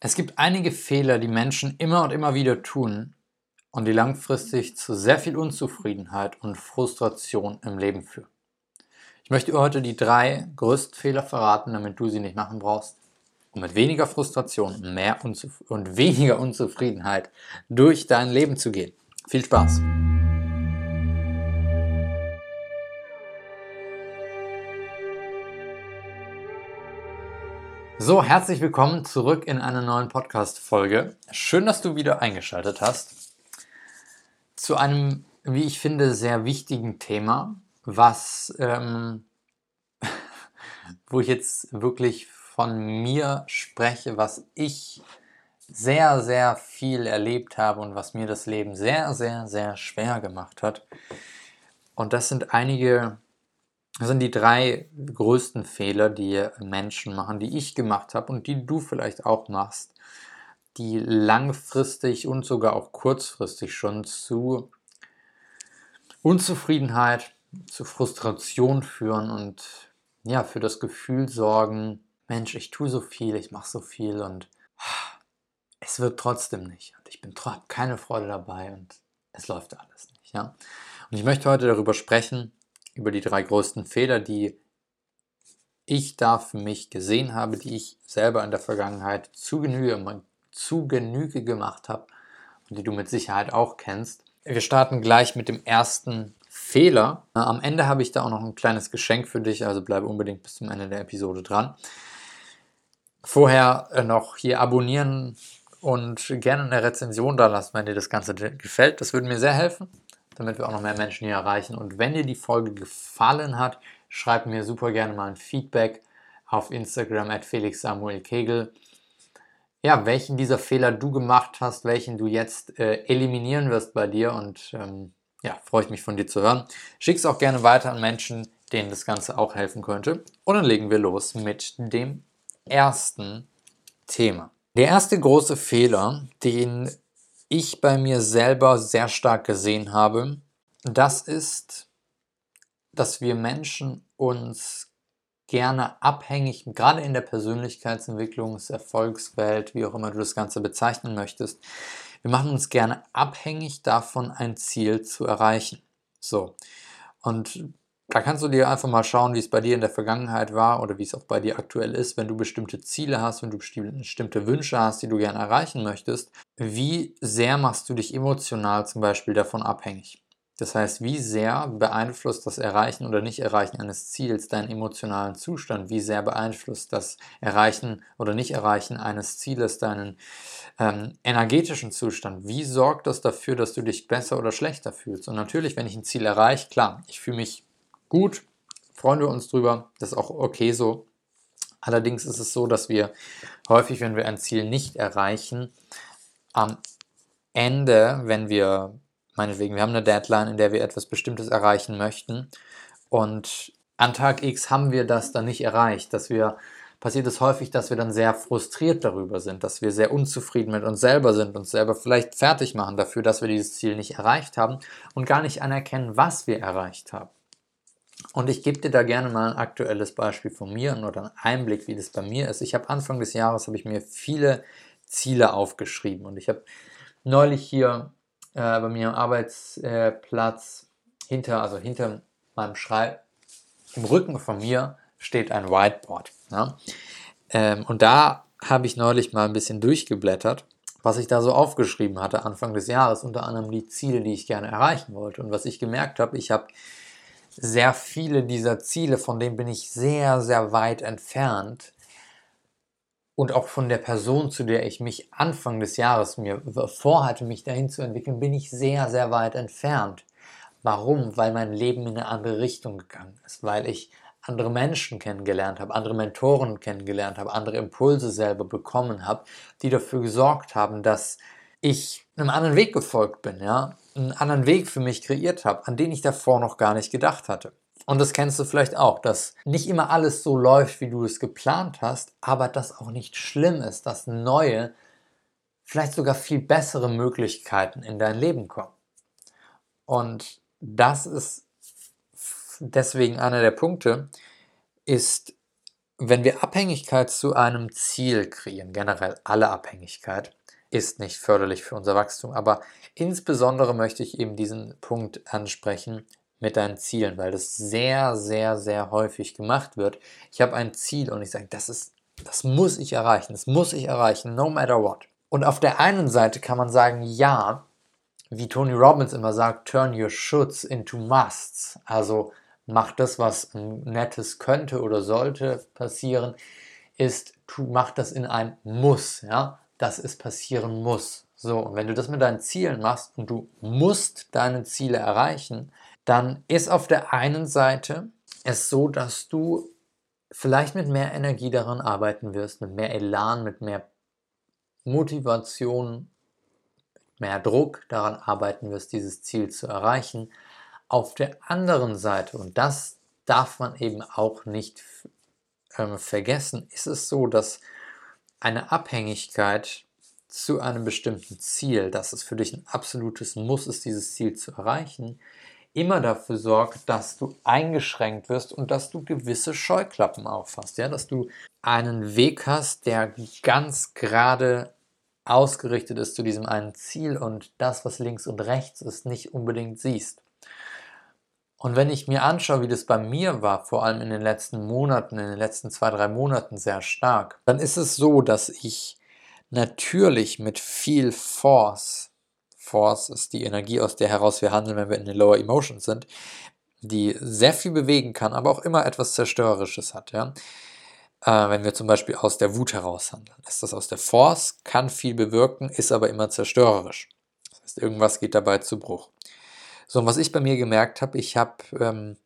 Es gibt einige Fehler, die Menschen immer und immer wieder tun und die langfristig zu sehr viel Unzufriedenheit und Frustration im Leben führen. Ich möchte heute die drei größten Fehler verraten, damit du sie nicht machen brauchst, um mit weniger Frustration und, mehr Unzuf und weniger Unzufriedenheit durch dein Leben zu gehen. Viel Spaß! So, herzlich willkommen zurück in einer neuen Podcast-Folge. Schön, dass du wieder eingeschaltet hast zu einem, wie ich finde, sehr wichtigen Thema, was, ähm, wo ich jetzt wirklich von mir spreche, was ich sehr, sehr viel erlebt habe und was mir das Leben sehr, sehr, sehr schwer gemacht hat. Und das sind einige das sind die drei größten Fehler, die Menschen machen, die ich gemacht habe und die du vielleicht auch machst, die langfristig und sogar auch kurzfristig schon zu Unzufriedenheit, zu Frustration führen und ja, für das Gefühl sorgen, Mensch, ich tue so viel, ich mache so viel und es wird trotzdem nicht und ich bin keine Freude dabei und es läuft alles nicht, ja. Und ich möchte heute darüber sprechen, über die drei größten Fehler, die ich da für mich gesehen habe, die ich selber in der Vergangenheit zu Genüge, zu Genüge gemacht habe und die du mit Sicherheit auch kennst. Wir starten gleich mit dem ersten Fehler. Am Ende habe ich da auch noch ein kleines Geschenk für dich, also bleibe unbedingt bis zum Ende der Episode dran. Vorher äh, noch hier abonnieren und gerne eine Rezension da lassen, wenn dir das Ganze gefällt. Das würde mir sehr helfen damit wir auch noch mehr Menschen hier erreichen. Und wenn dir die Folge gefallen hat, schreib mir super gerne mal ein Feedback auf Instagram at Felix Samuel Kegel. Ja, welchen dieser Fehler du gemacht hast, welchen du jetzt äh, eliminieren wirst bei dir und ähm, ja, freue ich mich von dir zu hören. Schick es auch gerne weiter an Menschen, denen das Ganze auch helfen könnte. Und dann legen wir los mit dem ersten Thema. Der erste große Fehler, den ich bei mir selber sehr stark gesehen habe, das ist, dass wir Menschen uns gerne abhängig, gerade in der Persönlichkeitsentwicklungserfolgswelt, wie auch immer du das Ganze bezeichnen möchtest, wir machen uns gerne abhängig davon, ein Ziel zu erreichen. So. Und da kannst du dir einfach mal schauen, wie es bei dir in der Vergangenheit war oder wie es auch bei dir aktuell ist, wenn du bestimmte Ziele hast, wenn du bestimmte Wünsche hast, die du gerne erreichen möchtest. Wie sehr machst du dich emotional zum Beispiel davon abhängig? Das heißt, wie sehr beeinflusst das Erreichen oder Nicht-Erreichen eines Ziels deinen emotionalen Zustand? Wie sehr beeinflusst das Erreichen oder Nicht-Erreichen eines Zieles deinen ähm, energetischen Zustand? Wie sorgt das dafür, dass du dich besser oder schlechter fühlst? Und natürlich, wenn ich ein Ziel erreiche, klar, ich fühle mich gut, freuen wir uns drüber, das ist auch okay so. Allerdings ist es so, dass wir häufig, wenn wir ein Ziel nicht erreichen, am Ende, wenn wir, meinetwegen, wir haben eine Deadline, in der wir etwas Bestimmtes erreichen möchten und an Tag X haben wir das dann nicht erreicht, dass wir passiert es häufig, dass wir dann sehr frustriert darüber sind, dass wir sehr unzufrieden mit uns selber sind, uns selber vielleicht fertig machen dafür, dass wir dieses Ziel nicht erreicht haben und gar nicht anerkennen, was wir erreicht haben. Und ich gebe dir da gerne mal ein aktuelles Beispiel von mir oder einen Einblick, wie das bei mir ist. Ich habe Anfang des Jahres habe ich mir viele Ziele aufgeschrieben und ich habe neulich hier äh, bei mir am Arbeitsplatz hinter, also hinter meinem Schreib, im Rücken von mir steht ein Whiteboard. Ja? Ähm, und da habe ich neulich mal ein bisschen durchgeblättert, was ich da so aufgeschrieben hatte Anfang des Jahres, unter anderem die Ziele, die ich gerne erreichen wollte. Und was ich gemerkt habe, ich habe sehr viele dieser Ziele, von denen bin ich sehr, sehr weit entfernt. Und auch von der Person, zu der ich mich Anfang des Jahres mir vorhatte, mich dahin zu entwickeln, bin ich sehr, sehr weit entfernt. Warum? Weil mein Leben in eine andere Richtung gegangen ist, weil ich andere Menschen kennengelernt habe, andere Mentoren kennengelernt habe, andere Impulse selber bekommen habe, die dafür gesorgt haben, dass ich einem anderen Weg gefolgt bin, ja, einen anderen Weg für mich kreiert habe, an den ich davor noch gar nicht gedacht hatte. Und das kennst du vielleicht auch, dass nicht immer alles so läuft, wie du es geplant hast, aber dass auch nicht schlimm ist, dass neue, vielleicht sogar viel bessere Möglichkeiten in dein Leben kommen. Und das ist deswegen einer der Punkte, ist wenn wir Abhängigkeit zu einem Ziel kreieren, generell alle Abhängigkeit, ist nicht förderlich für unser Wachstum. Aber insbesondere möchte ich eben diesen Punkt ansprechen mit deinen Zielen, weil das sehr, sehr, sehr häufig gemacht wird. Ich habe ein Ziel und ich sage, das ist, das muss ich erreichen, das muss ich erreichen, no matter what. Und auf der einen Seite kann man sagen, ja, wie Tony Robbins immer sagt, turn your shoulds into musts. Also mach das, was nettes könnte oder sollte passieren, ist, tu, mach das in ein Muss, ja, dass es passieren muss. So, und wenn du das mit deinen Zielen machst und du musst deine Ziele erreichen, dann ist auf der einen Seite es so, dass du vielleicht mit mehr Energie daran arbeiten wirst, mit mehr Elan, mit mehr Motivation, mehr Druck daran arbeiten wirst, dieses Ziel zu erreichen. Auf der anderen Seite, und das darf man eben auch nicht äh, vergessen, ist es so, dass eine Abhängigkeit zu einem bestimmten Ziel, dass es für dich ein absolutes Muss ist, dieses Ziel zu erreichen, immer dafür sorgt, dass du eingeschränkt wirst und dass du gewisse Scheuklappen auffasst, ja, dass du einen Weg hast, der ganz gerade ausgerichtet ist zu diesem einen Ziel und das, was links und rechts ist, nicht unbedingt siehst. Und wenn ich mir anschaue, wie das bei mir war, vor allem in den letzten Monaten, in den letzten zwei, drei Monaten sehr stark, dann ist es so, dass ich natürlich mit viel Force, Force ist die Energie, aus der heraus wir handeln, wenn wir in den Lower Emotions sind, die sehr viel bewegen kann, aber auch immer etwas Zerstörerisches hat. Ja? Äh, wenn wir zum Beispiel aus der Wut heraus handeln, ist das aus der Force, kann viel bewirken, ist aber immer zerstörerisch. Das heißt, irgendwas geht dabei zu Bruch. So, und was ich bei mir gemerkt habe, ich hab, ähm,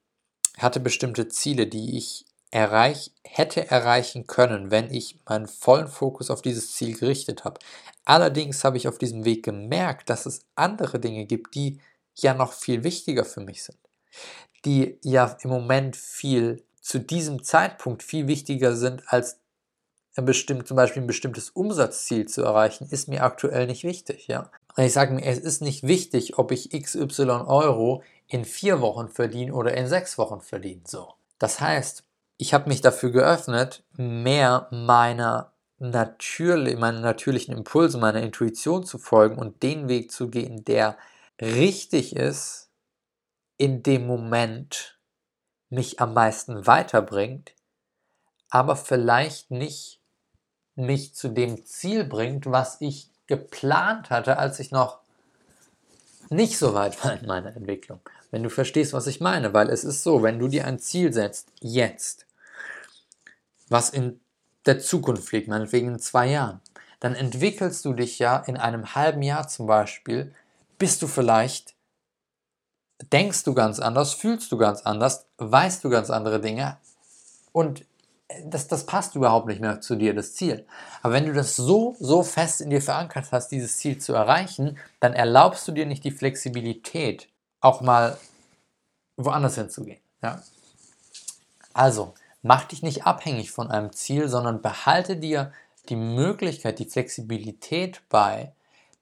hatte bestimmte Ziele, die ich erreich, hätte erreichen können, wenn ich meinen vollen Fokus auf dieses Ziel gerichtet habe. Allerdings habe ich auf diesem Weg gemerkt, dass es andere Dinge gibt, die ja noch viel wichtiger für mich sind. Die ja im Moment viel zu diesem Zeitpunkt viel wichtiger sind als ein bestimmt, zum Beispiel ein bestimmtes Umsatzziel zu erreichen, ist mir aktuell nicht wichtig. Ja? Ich sage mir, es ist nicht wichtig, ob ich XY Euro in vier Wochen verdiene oder in sechs Wochen verdiene. So. Das heißt, ich habe mich dafür geöffnet, mehr meiner natürlich, meinen natürlichen Impulse, meiner Intuition zu folgen und den Weg zu gehen, der richtig ist in dem Moment mich am meisten weiterbringt, aber vielleicht nicht mich zu dem Ziel bringt, was ich geplant hatte, als ich noch nicht so weit war in meiner Entwicklung. Wenn du verstehst, was ich meine, weil es ist so, wenn du dir ein Ziel setzt, jetzt, was in der Zukunft liegt, meinetwegen in zwei Jahren, dann entwickelst du dich ja in einem halben Jahr zum Beispiel, bist du vielleicht, denkst du ganz anders, fühlst du ganz anders, weißt du ganz andere Dinge und das, das passt überhaupt nicht mehr zu dir, das Ziel. Aber wenn du das so, so fest in dir verankert hast, dieses Ziel zu erreichen, dann erlaubst du dir nicht die Flexibilität, auch mal woanders hinzugehen. Ja? Also, mach dich nicht abhängig von einem Ziel, sondern behalte dir die Möglichkeit, die Flexibilität bei,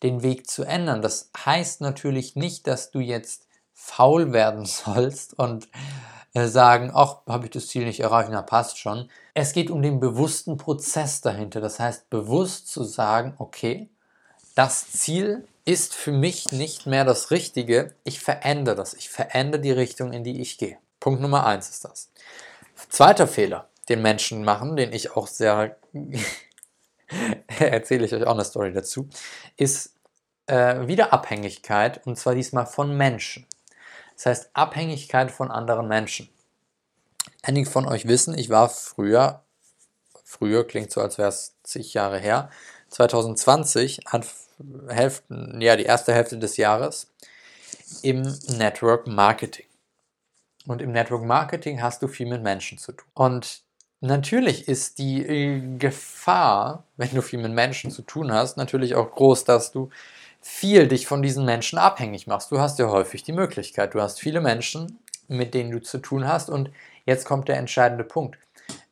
den Weg zu ändern. Das heißt natürlich nicht, dass du jetzt faul werden sollst und äh, sagen, ach, habe ich das Ziel nicht erreicht, na passt schon. Es geht um den bewussten Prozess dahinter. Das heißt, bewusst zu sagen, okay, das Ziel ist für mich nicht mehr das Richtige. Ich verändere das. Ich verändere die Richtung, in die ich gehe. Punkt Nummer eins ist das. Zweiter Fehler, den Menschen machen, den ich auch sehr, erzähle ich euch auch eine Story dazu, ist äh, wieder Abhängigkeit und zwar diesmal von Menschen. Das heißt Abhängigkeit von anderen Menschen. Einige von euch wissen, ich war früher, früher klingt so, als wäre es zig Jahre her, 2020, an Hälften, ja, die erste Hälfte des Jahres, im Network Marketing. Und im Network Marketing hast du viel mit Menschen zu tun. Und natürlich ist die äh, Gefahr, wenn du viel mit Menschen zu tun hast, natürlich auch groß, dass du viel dich von diesen Menschen abhängig machst. Du hast ja häufig die Möglichkeit. Du hast viele Menschen, mit denen du zu tun hast. Und jetzt kommt der entscheidende Punkt.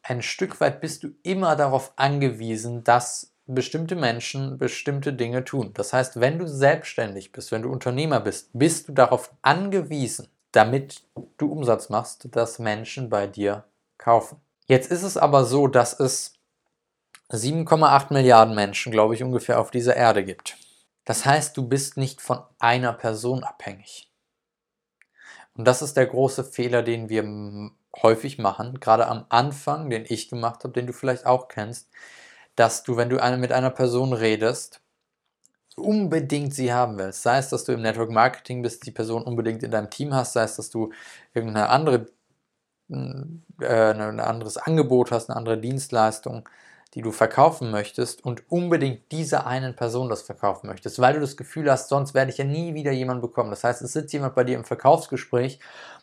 Ein Stück weit bist du immer darauf angewiesen, dass bestimmte Menschen bestimmte Dinge tun. Das heißt, wenn du selbstständig bist, wenn du Unternehmer bist, bist du darauf angewiesen, damit du Umsatz machst, dass Menschen bei dir kaufen. Jetzt ist es aber so, dass es 7,8 Milliarden Menschen, glaube ich, ungefähr auf dieser Erde gibt. Das heißt, du bist nicht von einer Person abhängig. Und das ist der große Fehler, den wir häufig machen, gerade am Anfang, den ich gemacht habe, den du vielleicht auch kennst, dass du, wenn du mit einer Person redest, unbedingt sie haben willst. Sei es, dass du im Network Marketing bist, die Person unbedingt in deinem Team hast, sei es, dass du irgendeine andere, äh, ein anderes Angebot hast, eine andere Dienstleistung, die du verkaufen möchtest und unbedingt dieser einen Person das verkaufen möchtest, weil du das Gefühl hast, sonst werde ich ja nie wieder jemanden bekommen. Das heißt, es sitzt jemand bei dir im Verkaufsgespräch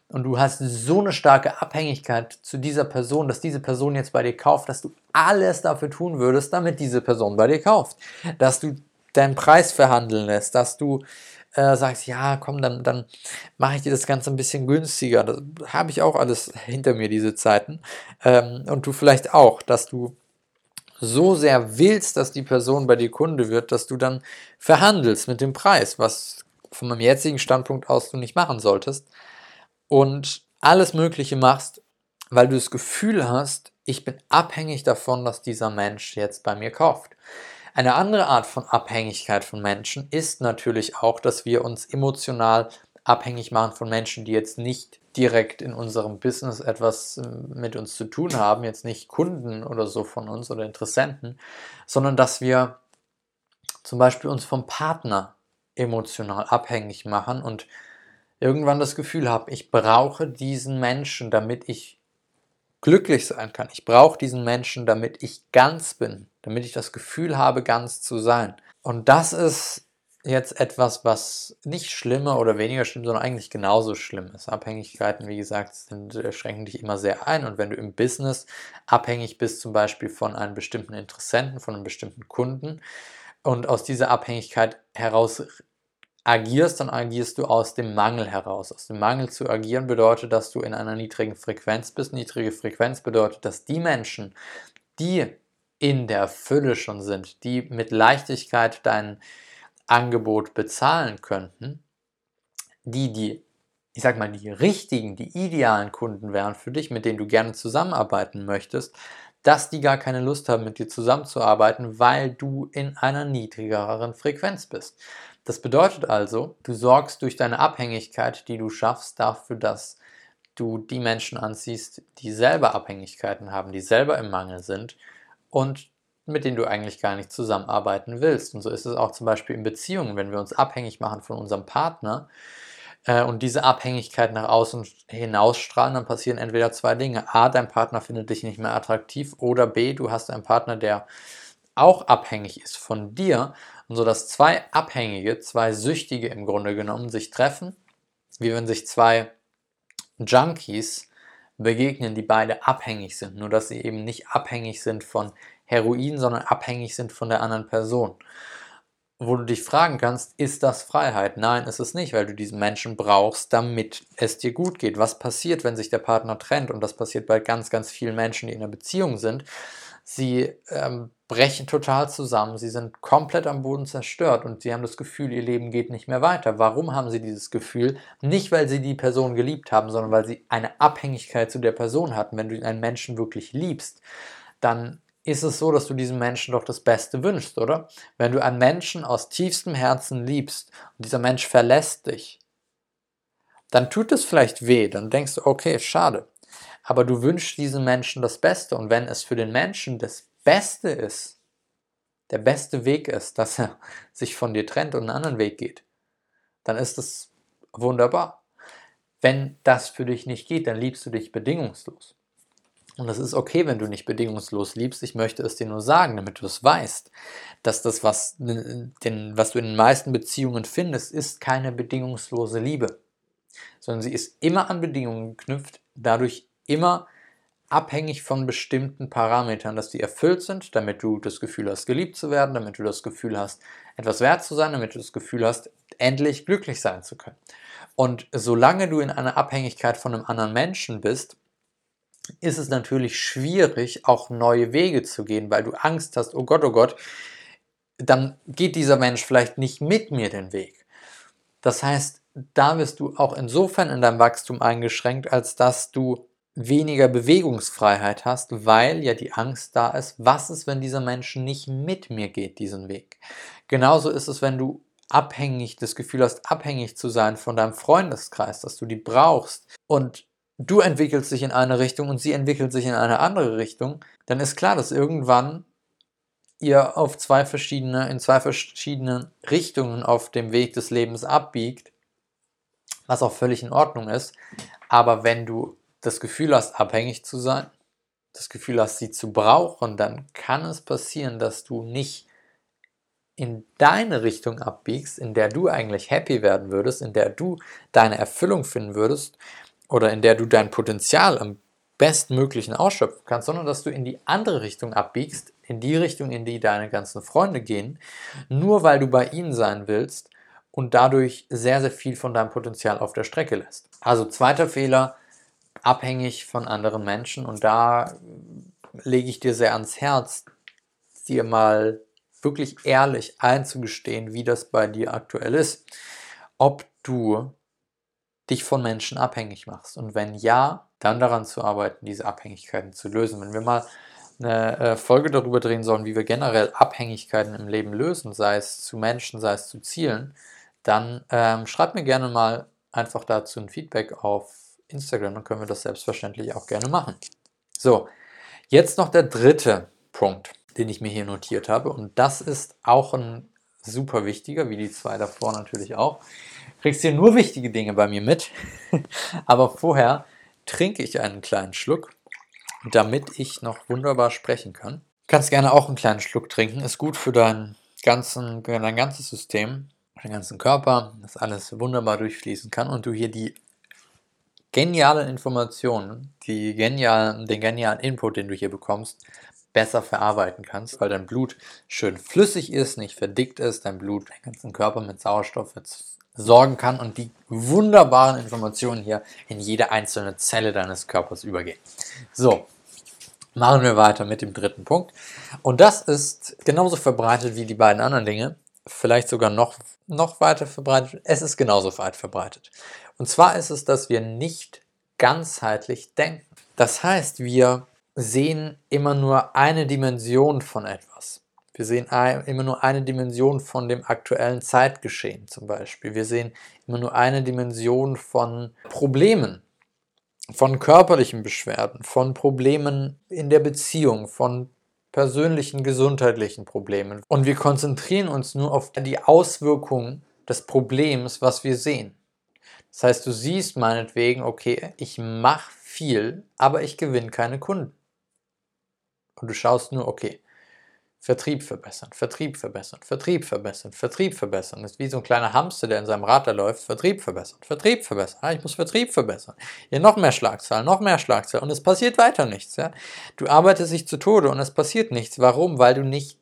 und du hast so eine starke Abhängigkeit zu dieser Person, dass diese Person jetzt bei dir kauft, dass du alles dafür tun würdest, damit diese Person bei dir kauft. Dass du deinen Preis verhandeln lässt, dass du äh, sagst, ja, komm, dann, dann mache ich dir das Ganze ein bisschen günstiger. Das habe ich auch alles hinter mir, diese Zeiten. Ähm, und du vielleicht auch, dass du so sehr willst, dass die Person bei dir Kunde wird, dass du dann verhandelst mit dem Preis, was von meinem jetzigen Standpunkt aus du nicht machen solltest und alles Mögliche machst, weil du das Gefühl hast, ich bin abhängig davon, dass dieser Mensch jetzt bei mir kauft. Eine andere Art von Abhängigkeit von Menschen ist natürlich auch, dass wir uns emotional abhängig machen von Menschen, die jetzt nicht direkt in unserem Business etwas äh, mit uns zu tun haben, jetzt nicht Kunden oder so von uns oder Interessenten, sondern dass wir zum Beispiel uns vom Partner emotional abhängig machen und irgendwann das Gefühl habe, ich brauche diesen Menschen, damit ich glücklich sein kann. Ich brauche diesen Menschen, damit ich ganz bin, damit ich das Gefühl habe, ganz zu sein. Und das ist jetzt etwas, was nicht schlimmer oder weniger schlimm, sondern eigentlich genauso schlimm ist. Abhängigkeiten, wie gesagt, sind, äh, schränken dich immer sehr ein. Und wenn du im Business abhängig bist, zum Beispiel von einem bestimmten Interessenten, von einem bestimmten Kunden, und aus dieser Abhängigkeit heraus agierst, dann agierst du aus dem Mangel heraus. Aus dem Mangel zu agieren bedeutet, dass du in einer niedrigen Frequenz bist. Niedrige Frequenz bedeutet, dass die Menschen, die in der Fülle schon sind, die mit Leichtigkeit deinen Angebot bezahlen könnten, die die, ich sag mal, die richtigen, die idealen Kunden wären für dich, mit denen du gerne zusammenarbeiten möchtest, dass die gar keine Lust haben, mit dir zusammenzuarbeiten, weil du in einer niedrigeren Frequenz bist. Das bedeutet also, du sorgst durch deine Abhängigkeit, die du schaffst, dafür, dass du die Menschen anziehst, die selber Abhängigkeiten haben, die selber im Mangel sind und mit denen du eigentlich gar nicht zusammenarbeiten willst. Und so ist es auch zum Beispiel in Beziehungen, wenn wir uns abhängig machen von unserem Partner äh, und diese Abhängigkeit nach außen hinausstrahlen, dann passieren entweder zwei Dinge. A, dein Partner findet dich nicht mehr attraktiv oder B, du hast einen Partner, der auch abhängig ist von dir und so dass zwei Abhängige, zwei Süchtige im Grunde genommen sich treffen, wie wenn sich zwei Junkies begegnen, die beide abhängig sind, nur dass sie eben nicht abhängig sind von Heroin, sondern abhängig sind von der anderen Person. Wo du dich fragen kannst, ist das Freiheit? Nein, ist es nicht, weil du diesen Menschen brauchst, damit es dir gut geht. Was passiert, wenn sich der Partner trennt? Und das passiert bei ganz, ganz vielen Menschen, die in einer Beziehung sind. Sie ähm, brechen total zusammen, sie sind komplett am Boden zerstört und sie haben das Gefühl, ihr Leben geht nicht mehr weiter. Warum haben sie dieses Gefühl? Nicht, weil sie die Person geliebt haben, sondern weil sie eine Abhängigkeit zu der Person hatten. Wenn du einen Menschen wirklich liebst, dann ist es so, dass du diesem Menschen doch das Beste wünschst, oder? Wenn du einen Menschen aus tiefstem Herzen liebst und dieser Mensch verlässt dich, dann tut es vielleicht weh, dann denkst du, okay, schade. Aber du wünschst diesem Menschen das Beste und wenn es für den Menschen das Beste ist, der beste Weg ist, dass er sich von dir trennt und einen anderen Weg geht, dann ist es wunderbar. Wenn das für dich nicht geht, dann liebst du dich bedingungslos. Und das ist okay, wenn du nicht bedingungslos liebst. Ich möchte es dir nur sagen, damit du es weißt, dass das, was, den, was du in den meisten Beziehungen findest, ist keine bedingungslose Liebe, sondern sie ist immer an Bedingungen geknüpft, dadurch immer abhängig von bestimmten Parametern, dass die erfüllt sind, damit du das Gefühl hast, geliebt zu werden, damit du das Gefühl hast, etwas wert zu sein, damit du das Gefühl hast, endlich glücklich sein zu können. Und solange du in einer Abhängigkeit von einem anderen Menschen bist, ist es natürlich schwierig, auch neue Wege zu gehen, weil du Angst hast, oh Gott, oh Gott, dann geht dieser Mensch vielleicht nicht mit mir den Weg. Das heißt, da wirst du auch insofern in deinem Wachstum eingeschränkt, als dass du weniger Bewegungsfreiheit hast, weil ja die Angst da ist, was ist, wenn dieser Mensch nicht mit mir geht, diesen Weg. Genauso ist es, wenn du abhängig, das Gefühl hast, abhängig zu sein von deinem Freundeskreis, dass du die brauchst und du entwickelst dich in eine Richtung und sie entwickelt sich in eine andere Richtung, dann ist klar, dass irgendwann ihr auf zwei verschiedene, in zwei verschiedenen Richtungen auf dem Weg des Lebens abbiegt, was auch völlig in Ordnung ist. Aber wenn du das Gefühl hast, abhängig zu sein, das Gefühl hast, sie zu brauchen, dann kann es passieren, dass du nicht in deine Richtung abbiegst, in der du eigentlich happy werden würdest, in der du deine Erfüllung finden würdest oder in der du dein Potenzial am bestmöglichen ausschöpfen kannst, sondern dass du in die andere Richtung abbiegst, in die Richtung, in die deine ganzen Freunde gehen, nur weil du bei ihnen sein willst und dadurch sehr, sehr viel von deinem Potenzial auf der Strecke lässt. Also zweiter Fehler, abhängig von anderen Menschen und da lege ich dir sehr ans Herz, dir mal wirklich ehrlich einzugestehen, wie das bei dir aktuell ist. Ob du dich von Menschen abhängig machst. Und wenn ja, dann daran zu arbeiten, diese Abhängigkeiten zu lösen. Wenn wir mal eine äh, Folge darüber drehen sollen, wie wir generell Abhängigkeiten im Leben lösen, sei es zu Menschen, sei es zu Zielen, dann ähm, schreibt mir gerne mal einfach dazu ein Feedback auf Instagram, dann können wir das selbstverständlich auch gerne machen. So, jetzt noch der dritte Punkt, den ich mir hier notiert habe. Und das ist auch ein super wichtiger, wie die zwei davor natürlich auch kriegst hier nur wichtige Dinge bei mir mit. Aber vorher trinke ich einen kleinen Schluck, damit ich noch wunderbar sprechen kann. Du kannst gerne auch einen kleinen Schluck trinken. Ist gut für dein, ganzen, dein ganzes System, deinen ganzen Körper, dass alles wunderbar durchfließen kann und du hier die genialen Informationen, die genialen, den genialen Input, den du hier bekommst, besser verarbeiten kannst, weil dein Blut schön flüssig ist, nicht verdickt ist, dein Blut den ganzen Körper mit Sauerstoff sorgen kann und die wunderbaren Informationen hier in jede einzelne Zelle deines Körpers übergehen. So, machen wir weiter mit dem dritten Punkt. Und das ist genauso verbreitet wie die beiden anderen Dinge, vielleicht sogar noch, noch weiter verbreitet. Es ist genauso weit verbreitet. Und zwar ist es, dass wir nicht ganzheitlich denken. Das heißt, wir sehen immer nur eine Dimension von etwas. Wir sehen immer nur eine Dimension von dem aktuellen Zeitgeschehen zum Beispiel. Wir sehen immer nur eine Dimension von Problemen, von körperlichen Beschwerden, von Problemen in der Beziehung, von persönlichen gesundheitlichen Problemen. Und wir konzentrieren uns nur auf die Auswirkungen des Problems, was wir sehen. Das heißt, du siehst meinetwegen, okay, ich mache viel, aber ich gewinne keine Kunden. Und du schaust nur, okay, Vertrieb verbessern, Vertrieb verbessern, Vertrieb verbessern, Vertrieb verbessern. Das ist wie so ein kleiner Hamster, der in seinem Rad da läuft. Vertrieb verbessern, Vertrieb verbessern. Ah, ich muss Vertrieb verbessern. Hier noch mehr Schlagzahlen, noch mehr Schlagzahlen. Und es passiert weiter nichts. Ja? Du arbeitest dich zu Tode und es passiert nichts. Warum? Weil du nicht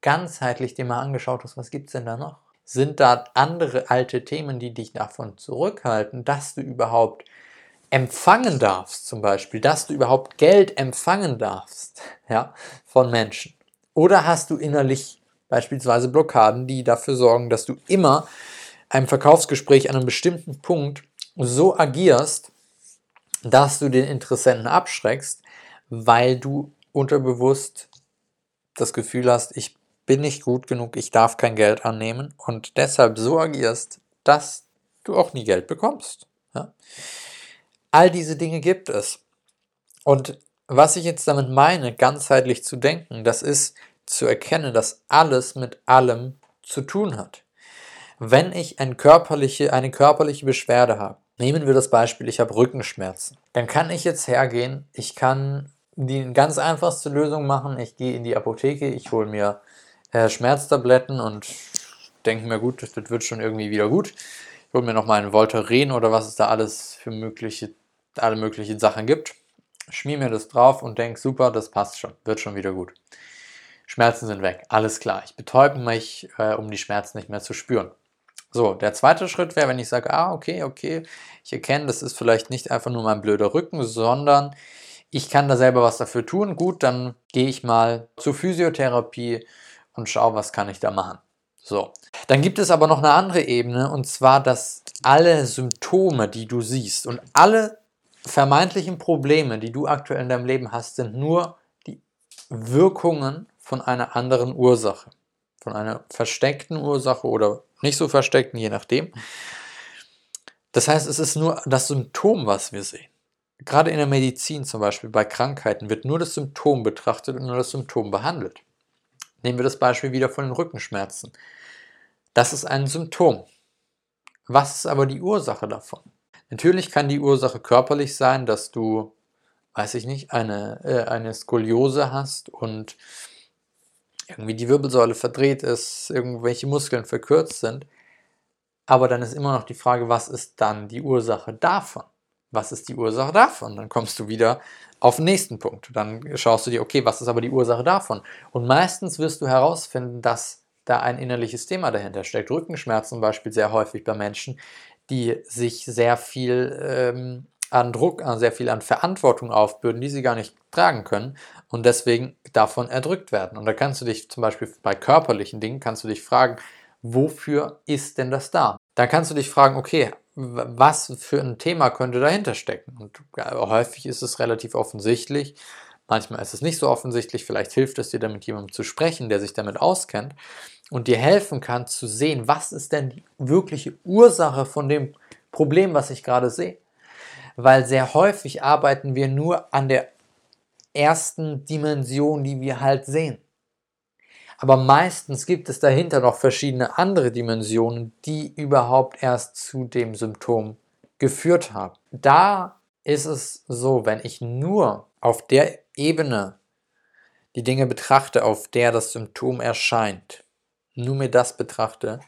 ganzheitlich dir mal angeschaut hast, was gibt es denn da noch? Sind da andere alte Themen, die dich davon zurückhalten, dass du überhaupt empfangen darfst, zum Beispiel, dass du überhaupt Geld empfangen darfst, ja, von Menschen? Oder hast du innerlich beispielsweise Blockaden, die dafür sorgen, dass du immer einem Verkaufsgespräch an einem bestimmten Punkt so agierst, dass du den Interessenten abschreckst, weil du unterbewusst das Gefühl hast, ich bin nicht gut genug, ich darf kein Geld annehmen und deshalb so agierst, dass du auch nie Geld bekommst. Ja? All diese Dinge gibt es. Und was ich jetzt damit meine, ganzheitlich zu denken, das ist zu erkennen, dass alles mit allem zu tun hat. Wenn ich ein körperliche, eine körperliche Beschwerde habe, nehmen wir das Beispiel, ich habe Rückenschmerzen, dann kann ich jetzt hergehen, ich kann die ganz einfachste Lösung machen, ich gehe in die Apotheke, ich hole mir äh, Schmerztabletten und denke mir, gut, das, wird schon irgendwie wieder gut. Ich hole mir nochmal einen Voltaren oder was es da alles für mögliche, alle möglichen Sachen gibt schmier mir das drauf und denke, super, das passt schon, wird schon wieder gut. Schmerzen sind weg, alles klar. Ich betäube mich, äh, um die Schmerzen nicht mehr zu spüren. So, der zweite Schritt wäre, wenn ich sage, ah, okay, okay, ich erkenne, das ist vielleicht nicht einfach nur mein blöder Rücken, sondern ich kann da selber was dafür tun. Gut, dann gehe ich mal zur Physiotherapie und schaue, was kann ich da machen. So, dann gibt es aber noch eine andere Ebene und zwar, dass alle Symptome, die du siehst und alle vermeintlichen Probleme, die du aktuell in deinem Leben hast, sind nur die Wirkungen von einer anderen Ursache. Von einer versteckten Ursache oder nicht so versteckten, je nachdem. Das heißt, es ist nur das Symptom, was wir sehen. Gerade in der Medizin zum Beispiel bei Krankheiten wird nur das Symptom betrachtet und nur das Symptom behandelt. Nehmen wir das Beispiel wieder von den Rückenschmerzen. Das ist ein Symptom. Was ist aber die Ursache davon? Natürlich kann die Ursache körperlich sein, dass du, weiß ich nicht, eine, äh, eine Skoliose hast und irgendwie die Wirbelsäule verdreht ist, irgendwelche Muskeln verkürzt sind. Aber dann ist immer noch die Frage, was ist dann die Ursache davon? Was ist die Ursache davon? Dann kommst du wieder auf den nächsten Punkt. Dann schaust du dir, okay, was ist aber die Ursache davon? Und meistens wirst du herausfinden, dass da ein innerliches Thema dahinter steckt. Rückenschmerzen zum Beispiel sehr häufig bei Menschen, die sich sehr viel ähm, an Druck, an sehr viel an Verantwortung aufbürden, die sie gar nicht tragen können und deswegen davon erdrückt werden. Und da kannst du dich zum Beispiel bei körperlichen Dingen, kannst du dich fragen, wofür ist denn das da? Dann kannst du dich fragen, okay, was für ein Thema könnte dahinter stecken? Und häufig ist es relativ offensichtlich, manchmal ist es nicht so offensichtlich, vielleicht hilft es dir damit jemandem zu sprechen, der sich damit auskennt und dir helfen kann zu sehen, was ist denn die wirkliche Ursache von dem Problem, was ich gerade sehe. Weil sehr häufig arbeiten wir nur an der ersten Dimension, die wir halt sehen. Aber meistens gibt es dahinter noch verschiedene andere Dimensionen, die überhaupt erst zu dem Symptom geführt haben. Da ist es so, wenn ich nur auf der Ebene die Dinge betrachte, auf der das Symptom erscheint, nur mir das betrachte,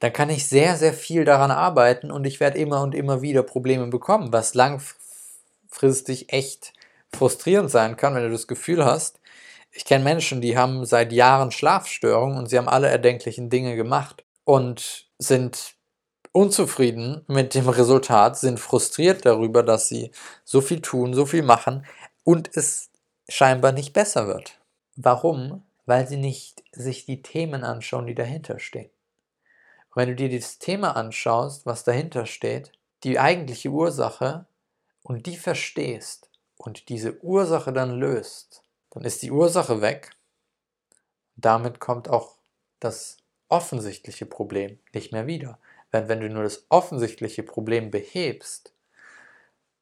dann kann ich sehr, sehr viel daran arbeiten und ich werde immer und immer wieder Probleme bekommen, was langfristig echt frustrierend sein kann, wenn du das Gefühl hast, ich kenne Menschen, die haben seit Jahren Schlafstörungen und sie haben alle erdenklichen Dinge gemacht und sind unzufrieden mit dem Resultat, sind frustriert darüber, dass sie so viel tun, so viel machen und es scheinbar nicht besser wird. Warum? weil sie nicht sich die Themen anschauen, die dahinter stehen. Wenn du dir das Thema anschaust, was dahinter steht, die eigentliche Ursache und die verstehst und diese Ursache dann löst, dann ist die Ursache weg. Damit kommt auch das offensichtliche Problem nicht mehr wieder. Wenn, wenn du nur das offensichtliche Problem behebst,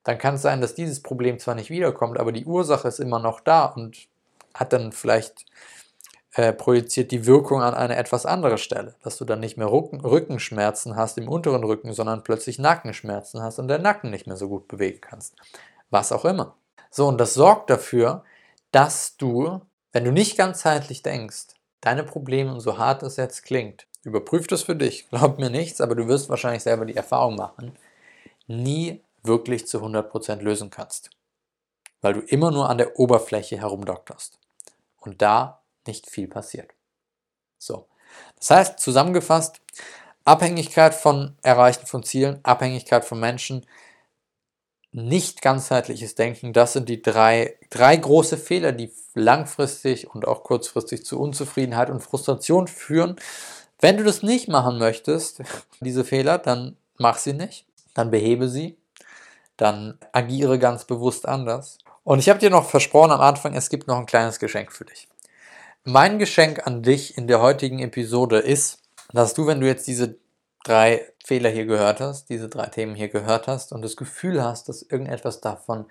dann kann es sein, dass dieses Problem zwar nicht wiederkommt, aber die Ursache ist immer noch da und hat dann vielleicht äh, projiziert die Wirkung an eine etwas andere Stelle, dass du dann nicht mehr Rücken, Rückenschmerzen hast im unteren Rücken, sondern plötzlich Nackenschmerzen hast und der Nacken nicht mehr so gut bewegen kannst. Was auch immer. So, und das sorgt dafür, dass du, wenn du nicht ganzheitlich denkst, deine Probleme, so hart es jetzt klingt, überprüf das für dich, glaub mir nichts, aber du wirst wahrscheinlich selber die Erfahrung machen, nie wirklich zu 100% lösen kannst. Weil du immer nur an der Oberfläche herumdokterst. Und da nicht viel passiert. So. Das heißt, zusammengefasst, Abhängigkeit von Erreichen von Zielen, Abhängigkeit von Menschen, nicht ganzheitliches Denken, das sind die drei, drei große Fehler, die langfristig und auch kurzfristig zu Unzufriedenheit und Frustration führen. Wenn du das nicht machen möchtest, diese Fehler, dann mach sie nicht, dann behebe sie, dann agiere ganz bewusst anders. Und ich habe dir noch versprochen am Anfang, es gibt noch ein kleines Geschenk für dich. Mein Geschenk an dich in der heutigen Episode ist, dass du, wenn du jetzt diese drei Fehler hier gehört hast, diese drei Themen hier gehört hast und das Gefühl hast, dass irgendetwas davon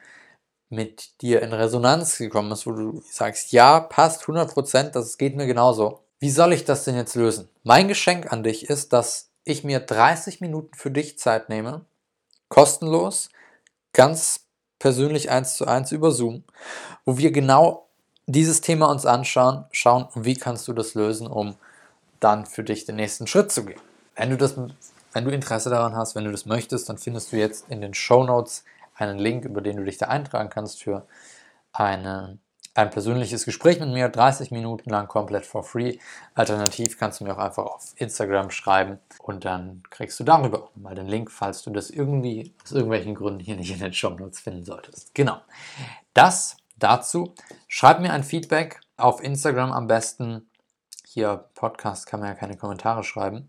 mit dir in Resonanz gekommen ist, wo du sagst, ja, passt 100%, das geht mir genauso. Wie soll ich das denn jetzt lösen? Mein Geschenk an dich ist, dass ich mir 30 Minuten für dich Zeit nehme, kostenlos, ganz persönlich eins zu eins über Zoom, wo wir genau dieses Thema uns anschauen, schauen, wie kannst du das lösen, um dann für dich den nächsten Schritt zu gehen. Wenn du, das, wenn du Interesse daran hast, wenn du das möchtest, dann findest du jetzt in den Show Notes einen Link, über den du dich da eintragen kannst für eine, ein persönliches Gespräch mit mir, 30 Minuten lang komplett for free. Alternativ kannst du mir auch einfach auf Instagram schreiben und dann kriegst du darüber mal den Link, falls du das irgendwie aus irgendwelchen Gründen hier nicht in den Show Notes finden solltest. Genau. Das dazu. Schreib mir ein Feedback auf Instagram am besten. Hier Podcast kann man ja keine Kommentare schreiben.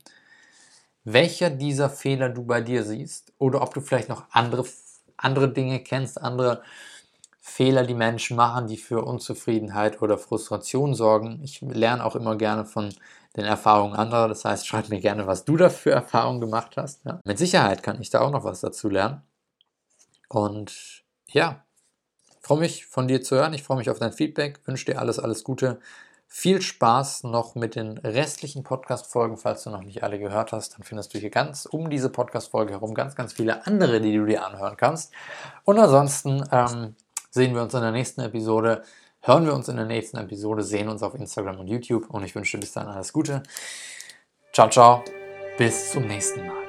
Welcher dieser Fehler du bei dir siehst oder ob du vielleicht noch andere andere Dinge kennst, andere Fehler, die Menschen machen, die für Unzufriedenheit oder Frustration sorgen. Ich lerne auch immer gerne von den Erfahrungen anderer. Das heißt, schreib mir gerne, was du da für Erfahrungen gemacht hast. Ja. Mit Sicherheit kann ich da auch noch was dazu lernen. Und ja, freue mich von dir zu hören. Ich freue mich auf dein Feedback. Wünsche dir alles, alles Gute. Viel Spaß noch mit den restlichen Podcast-Folgen. Falls du noch nicht alle gehört hast, dann findest du hier ganz um diese Podcast-Folge herum ganz, ganz viele andere, die du dir anhören kannst. Und ansonsten ähm, sehen wir uns in der nächsten Episode, hören wir uns in der nächsten Episode, sehen uns auf Instagram und YouTube und ich wünsche dir bis dann alles Gute. Ciao, ciao, bis zum nächsten Mal.